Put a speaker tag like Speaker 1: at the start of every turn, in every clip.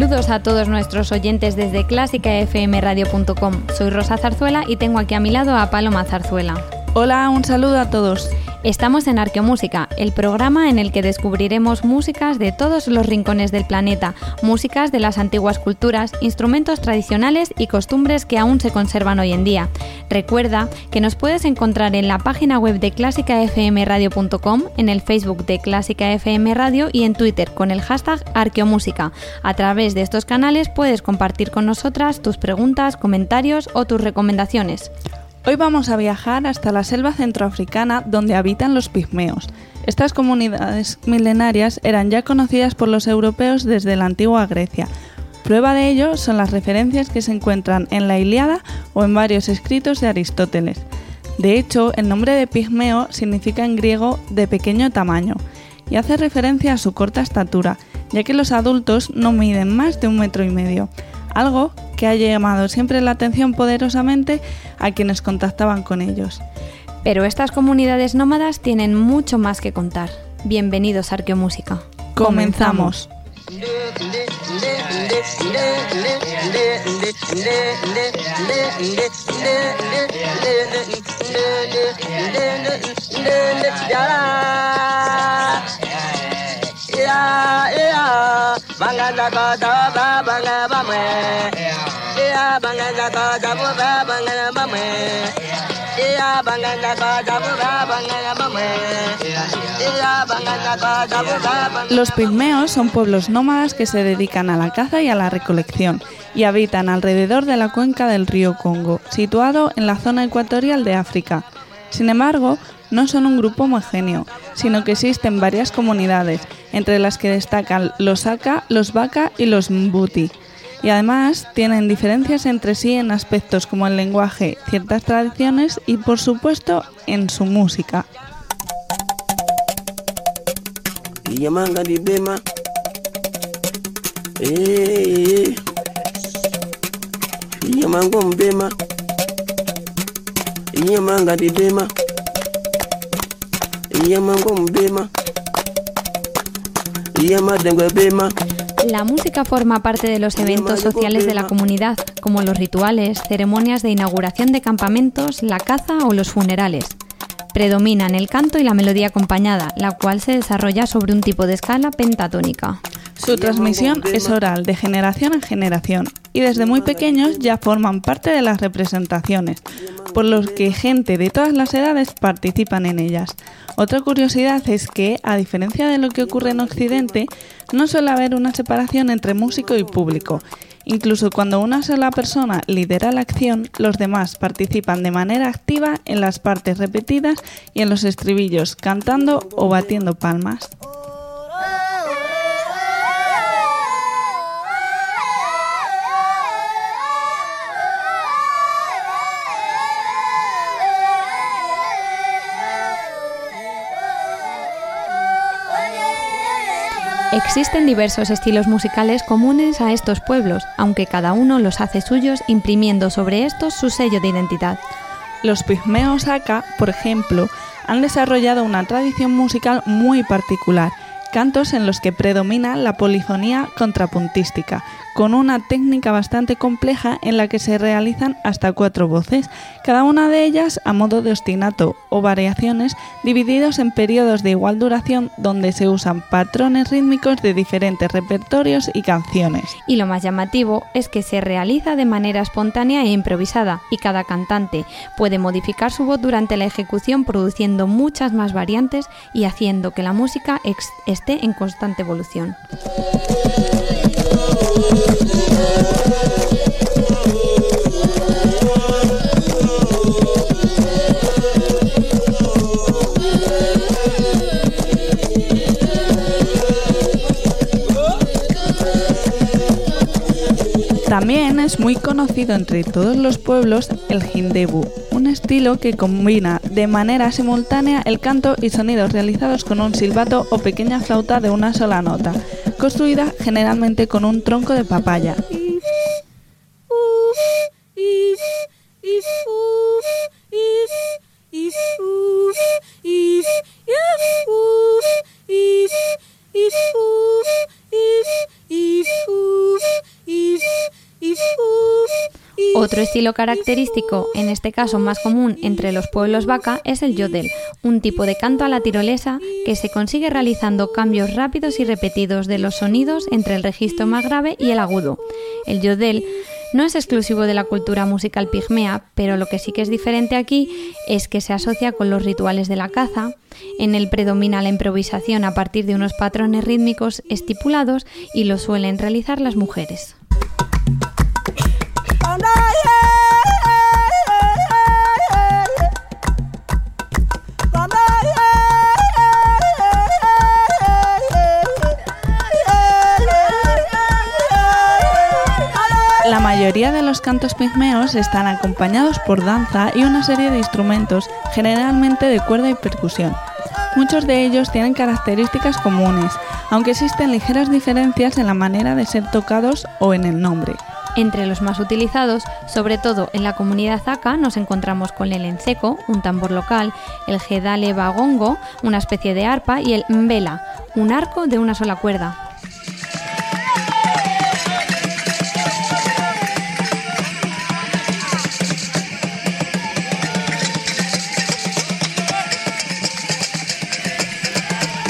Speaker 1: Saludos a todos nuestros oyentes desde clásicafmradio.com. Soy Rosa Zarzuela y tengo aquí a mi lado a Paloma Zarzuela.
Speaker 2: Hola, un saludo a todos.
Speaker 1: Estamos en Arqueomúsica, el programa en el que descubriremos músicas de todos los rincones del planeta, músicas de las antiguas culturas, instrumentos tradicionales y costumbres que aún se conservan hoy en día. Recuerda que nos puedes encontrar en la página web de clásicafmradio.com, en el Facebook de Clásica FM Radio y en Twitter con el hashtag Arqueomúsica. A través de estos canales puedes compartir con nosotras tus preguntas, comentarios o tus recomendaciones.
Speaker 2: Hoy vamos a viajar hasta la selva centroafricana donde habitan los pigmeos. Estas comunidades milenarias eran ya conocidas por los europeos desde la antigua Grecia. Prueba de ello son las referencias que se encuentran en la Iliada o en varios escritos de Aristóteles. De hecho, el nombre de pigmeo significa en griego de pequeño tamaño y hace referencia a su corta estatura, ya que los adultos no miden más de un metro y medio algo que ha llamado siempre la atención poderosamente a quienes contactaban con ellos.
Speaker 1: Pero estas comunidades nómadas tienen mucho más que contar. Bienvenidos a Arqueomúsica.
Speaker 2: Comenzamos. Los pigmeos son pueblos nómadas que se dedican a la caza y a la recolección y habitan alrededor de la cuenca del río Congo, situado en la zona ecuatorial de África. Sin embargo, no son un grupo homogéneo, sino que existen varias comunidades, entre las que destacan los Aka, los Baka y los Mbuti. Y además tienen diferencias entre sí en aspectos como el lenguaje, ciertas tradiciones y por supuesto en su música.
Speaker 1: La música forma parte de los eventos sociales de la comunidad, como los rituales, ceremonias de inauguración de campamentos, la caza o los funerales. Predominan el canto y la melodía acompañada, la cual se desarrolla sobre un tipo de escala pentatónica.
Speaker 2: Su transmisión es oral, de generación en generación, y desde muy pequeños ya forman parte de las representaciones, por lo que gente de todas las edades participan en ellas. Otra curiosidad es que, a diferencia de lo que ocurre en Occidente, no suele haber una separación entre músico y público. Incluso cuando una sola persona lidera la acción, los demás participan de manera activa en las partes repetidas y en los estribillos, cantando o batiendo palmas.
Speaker 1: Existen diversos estilos musicales comunes a estos pueblos, aunque cada uno los hace suyos imprimiendo sobre estos su sello de identidad.
Speaker 2: Los pigmeos Aka, por ejemplo, han desarrollado una tradición musical muy particular, cantos en los que predomina la polifonía contrapuntística, con una técnica bastante compleja en la que se realizan hasta cuatro voces, cada una de ellas a modo de ostinato o variaciones divididos en periodos de igual duración donde se usan patrones rítmicos de diferentes repertorios y canciones.
Speaker 1: Y lo más llamativo es que se realiza de manera espontánea e improvisada y cada cantante puede modificar su voz durante la ejecución produciendo muchas más variantes y haciendo que la música esté en constante evolución.
Speaker 2: También es muy conocido entre todos los pueblos el hindebu, un estilo que combina de manera simultánea el canto y sonidos realizados con un silbato o pequeña flauta de una sola nota, construida generalmente con un tronco de papaya.
Speaker 1: Otro estilo característico, en este caso más común entre los pueblos vaca, es el yodel, un tipo de canto a la tirolesa que se consigue realizando cambios rápidos y repetidos de los sonidos entre el registro más grave y el agudo. El yodel no es exclusivo de la cultura musical pigmea, pero lo que sí que es diferente aquí es que se asocia con los rituales de la caza, en él predomina la improvisación a partir de unos patrones rítmicos estipulados y lo suelen realizar las mujeres.
Speaker 2: Mayoría de los cantos pigmeos están acompañados por danza y una serie de instrumentos, generalmente de cuerda y percusión. Muchos de ellos tienen características comunes, aunque existen ligeras diferencias en la manera de ser tocados o en el nombre.
Speaker 1: Entre los más utilizados, sobre todo en la comunidad Zaka, nos encontramos con el enseco, un tambor local, el gedale bagongo, una especie de arpa, y el mbela, un arco de una sola cuerda.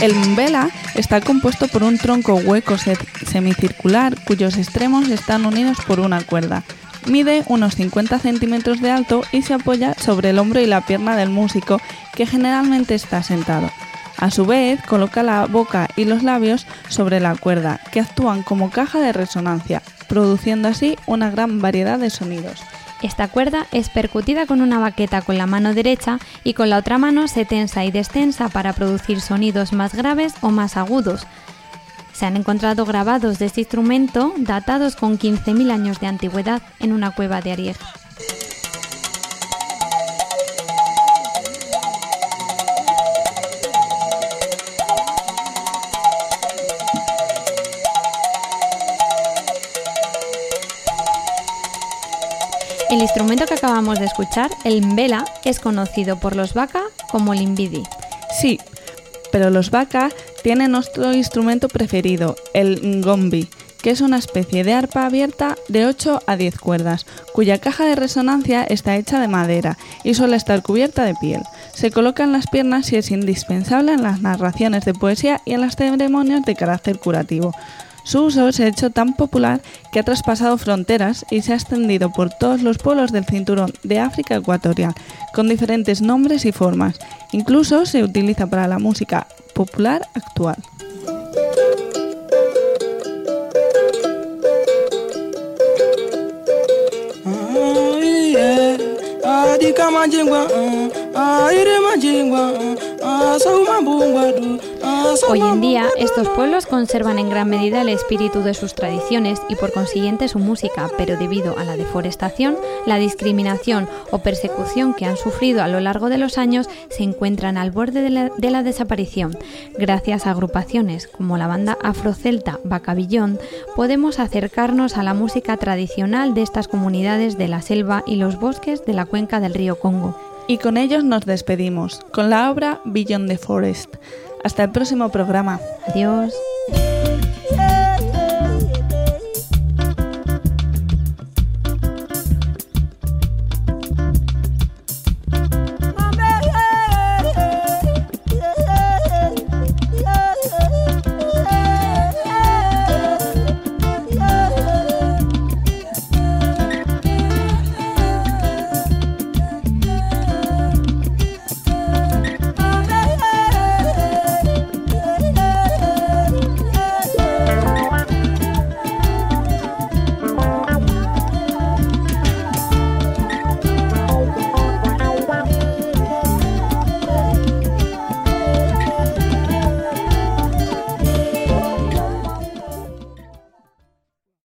Speaker 2: El mbela está compuesto por un tronco hueco semicircular cuyos extremos están unidos por una cuerda. Mide unos 50 centímetros de alto y se apoya sobre el hombro y la pierna del músico, que generalmente está sentado. A su vez, coloca la boca y los labios sobre la cuerda, que actúan como caja de resonancia, produciendo así una gran variedad de sonidos.
Speaker 1: Esta cuerda es percutida con una baqueta con la mano derecha y con la otra mano se tensa y destensa para producir sonidos más graves o más agudos. Se han encontrado grabados de este instrumento datados con 15.000 años de antigüedad en una cueva de Arieg. El instrumento que acabamos de escuchar, el mbela, es conocido por los vaca como limbidi.
Speaker 2: Sí, pero los vaca tienen otro instrumento preferido, el ngombi, que es una especie de arpa abierta de 8 a 10 cuerdas, cuya caja de resonancia está hecha de madera y suele estar cubierta de piel. Se coloca en las piernas y es indispensable en las narraciones de poesía y en las ceremonias de carácter curativo. Su uso se ha hecho tan popular que ha traspasado fronteras y se ha extendido por todos los pueblos del cinturón de África ecuatorial, con diferentes nombres y formas. Incluso se utiliza para la música popular actual.
Speaker 1: Hoy en día, estos pueblos conservan en gran medida el espíritu de sus tradiciones y por consiguiente su música, pero debido a la deforestación, la discriminación o persecución que han sufrido a lo largo de los años, se encuentran al borde de la, de la desaparición. Gracias a agrupaciones como la banda afrocelta Bacabillón, podemos acercarnos a la música tradicional de estas comunidades de la selva y los bosques de la cuenca del río Congo.
Speaker 2: Y con ellos nos despedimos, con la obra Beyond the Forest. Hasta el próximo programa.
Speaker 1: Adiós.